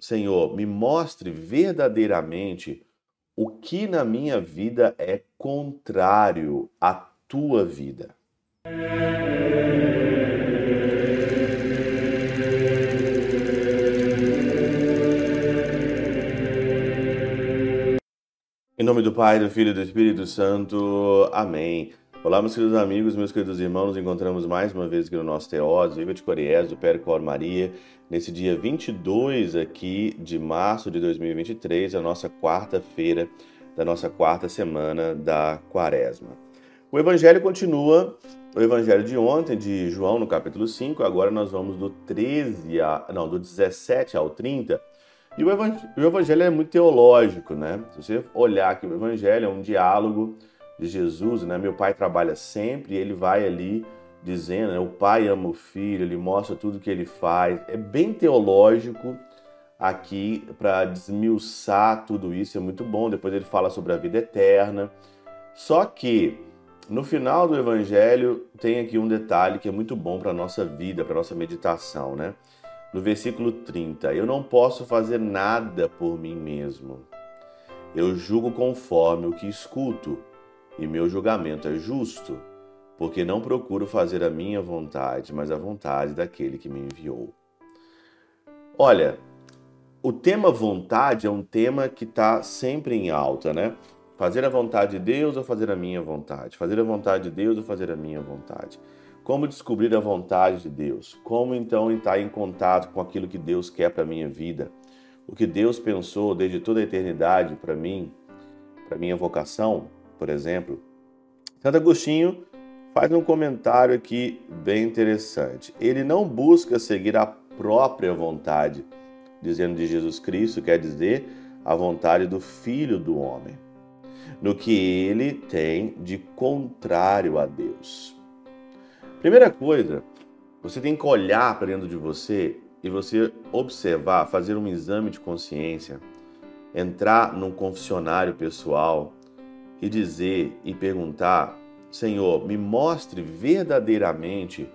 Senhor, me mostre verdadeiramente o que na minha vida é contrário à tua vida. Em nome do Pai, do Filho e do Espírito Santo. Amém. Olá, meus queridos amigos, meus queridos irmãos, nos encontramos mais uma vez aqui no nosso Teós, Viva de Coriés, do Percor Maria, nesse dia 22 aqui de março de 2023, a nossa quarta-feira da nossa quarta semana da Quaresma. O Evangelho continua, o Evangelho de ontem, de João, no capítulo 5, agora nós vamos do 13 a, não, do 17 ao 30, e o evangelho, é muito teológico, né? Se você olhar que o evangelho é um diálogo de Jesus, né? Meu pai trabalha sempre e ele vai ali dizendo, né? o pai ama o filho, ele mostra tudo que ele faz. É bem teológico aqui para desmiuçar tudo isso, é muito bom. Depois ele fala sobre a vida eterna. Só que no final do evangelho tem aqui um detalhe que é muito bom para a nossa vida, para nossa meditação, né? no versículo 30, eu não posso fazer nada por mim mesmo. Eu julgo conforme o que escuto, e meu julgamento é justo, porque não procuro fazer a minha vontade, mas a vontade daquele que me enviou. Olha, o tema vontade é um tema que está sempre em alta, né? Fazer a vontade de Deus ou fazer a minha vontade? Fazer a vontade de Deus ou fazer a minha vontade? Como descobrir a vontade de Deus? Como então estar em contato com aquilo que Deus quer para a minha vida? O que Deus pensou desde toda a eternidade para mim, para minha vocação, por exemplo? Santo Agostinho faz um comentário aqui bem interessante. Ele não busca seguir a própria vontade, dizendo de Jesus Cristo, quer dizer, a vontade do Filho do homem, no que ele tem de contrário a Deus. Primeira coisa, você tem que olhar para dentro de você e você observar, fazer um exame de consciência, entrar num confessionário pessoal e dizer e perguntar: Senhor, me mostre verdadeiramente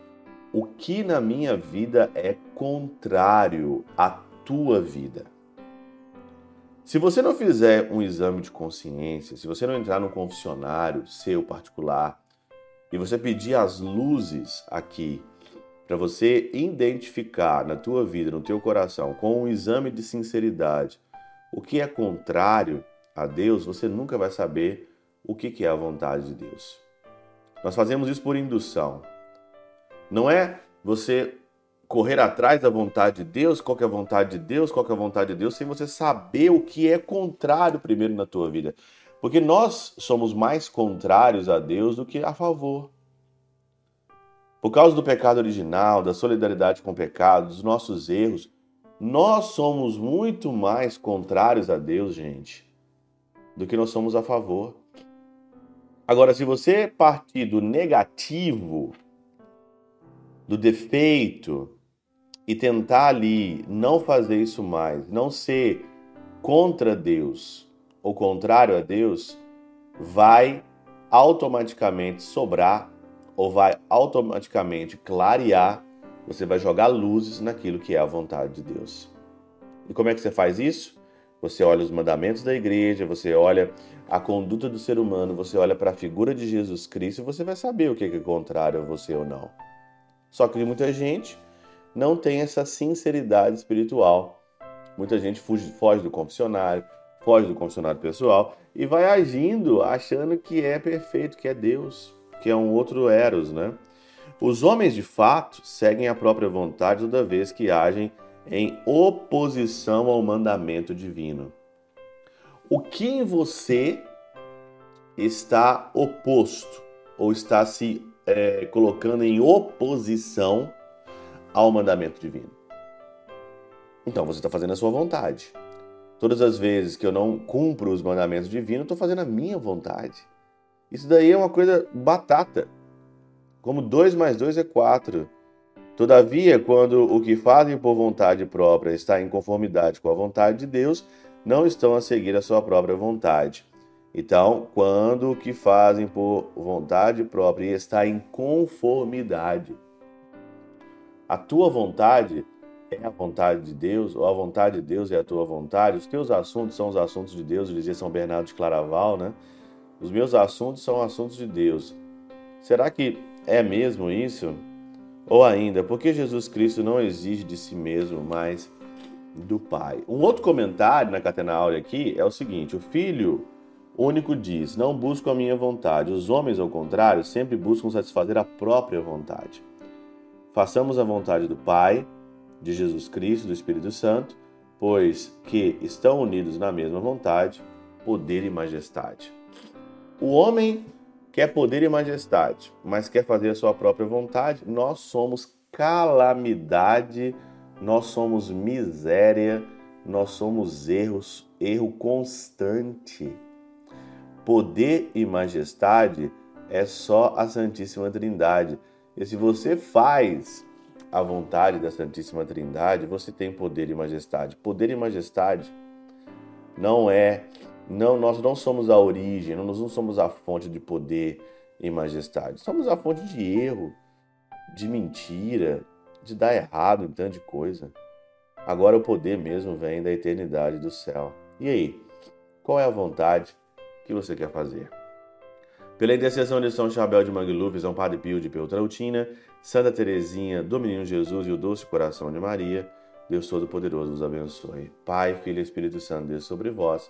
o que na minha vida é contrário à tua vida. Se você não fizer um exame de consciência, se você não entrar num confessionário seu particular, e você pedir as luzes aqui para você identificar na tua vida, no teu coração, com um exame de sinceridade, o que é contrário a Deus, você nunca vai saber o que é a vontade de Deus. Nós fazemos isso por indução. Não é você correr atrás da vontade de Deus, qual é a vontade de Deus, qual é a vontade de Deus, sem você saber o que é contrário primeiro na tua vida. Porque nós somos mais contrários a Deus do que a favor. Por causa do pecado original, da solidariedade com o pecado, dos nossos erros, nós somos muito mais contrários a Deus, gente, do que nós somos a favor. Agora, se você partir do negativo, do defeito, e tentar ali não fazer isso mais, não ser contra Deus, ou contrário a Deus, vai automaticamente sobrar ou vai automaticamente clarear, você vai jogar luzes naquilo que é a vontade de Deus. E como é que você faz isso? Você olha os mandamentos da igreja, você olha a conduta do ser humano, você olha para a figura de Jesus Cristo e você vai saber o que é contrário a você ou não. Só que muita gente não tem essa sinceridade espiritual. Muita gente foge, foge do confessionário, foge do confessionário pessoal e vai agindo achando que é perfeito, que é Deus, que é um outro Eros, né? Os homens de fato seguem a própria vontade toda vez que agem em oposição ao mandamento divino. O que em você está oposto ou está se é, colocando em oposição ao mandamento divino? Então você está fazendo a sua vontade. Todas as vezes que eu não cumpro os mandamentos divinos, estou fazendo a minha vontade. Isso daí é uma coisa batata. Como 2 mais 2 é 4. Todavia, quando o que fazem por vontade própria está em conformidade com a vontade de Deus, não estão a seguir a sua própria vontade. Então, quando o que fazem por vontade própria está em conformidade, a tua vontade é a vontade de Deus, ou a vontade de Deus é a tua vontade. Os teus assuntos são os assuntos de Deus, dizia São Bernardo de Claraval, né? Os meus assuntos são assuntos de Deus. Será que é mesmo isso? Ou ainda, por que Jesus Cristo não exige de si mesmo, mas do Pai? Um outro comentário na Catena Áurea aqui é o seguinte: o Filho único diz: Não busco a minha vontade. Os homens, ao contrário, sempre buscam satisfazer a própria vontade. Façamos a vontade do Pai, de Jesus Cristo, do Espírito Santo, pois que estão unidos na mesma vontade, poder e majestade. O homem quer poder e majestade, mas quer fazer a sua própria vontade. Nós somos calamidade, nós somos miséria, nós somos erros, erro constante. Poder e majestade é só a Santíssima Trindade. E se você faz a vontade da Santíssima Trindade, você tem poder e majestade. Poder e majestade não é, não nós não somos a origem, nós não somos a fonte de poder e majestade. Somos a fonte de erro, de mentira, de dar errado em tanto de coisa. Agora o poder mesmo vem da eternidade do céu. E aí, qual é a vontade que você quer fazer? Pela intercessão de São Chabel de Mangluf, São Padre Pio de Peltrautina, Santa Teresinha, do Menino Jesus e o Doce Coração de Maria, Deus Todo-Poderoso vos abençoe. Pai, Filho e Espírito Santo, Deus sobre vós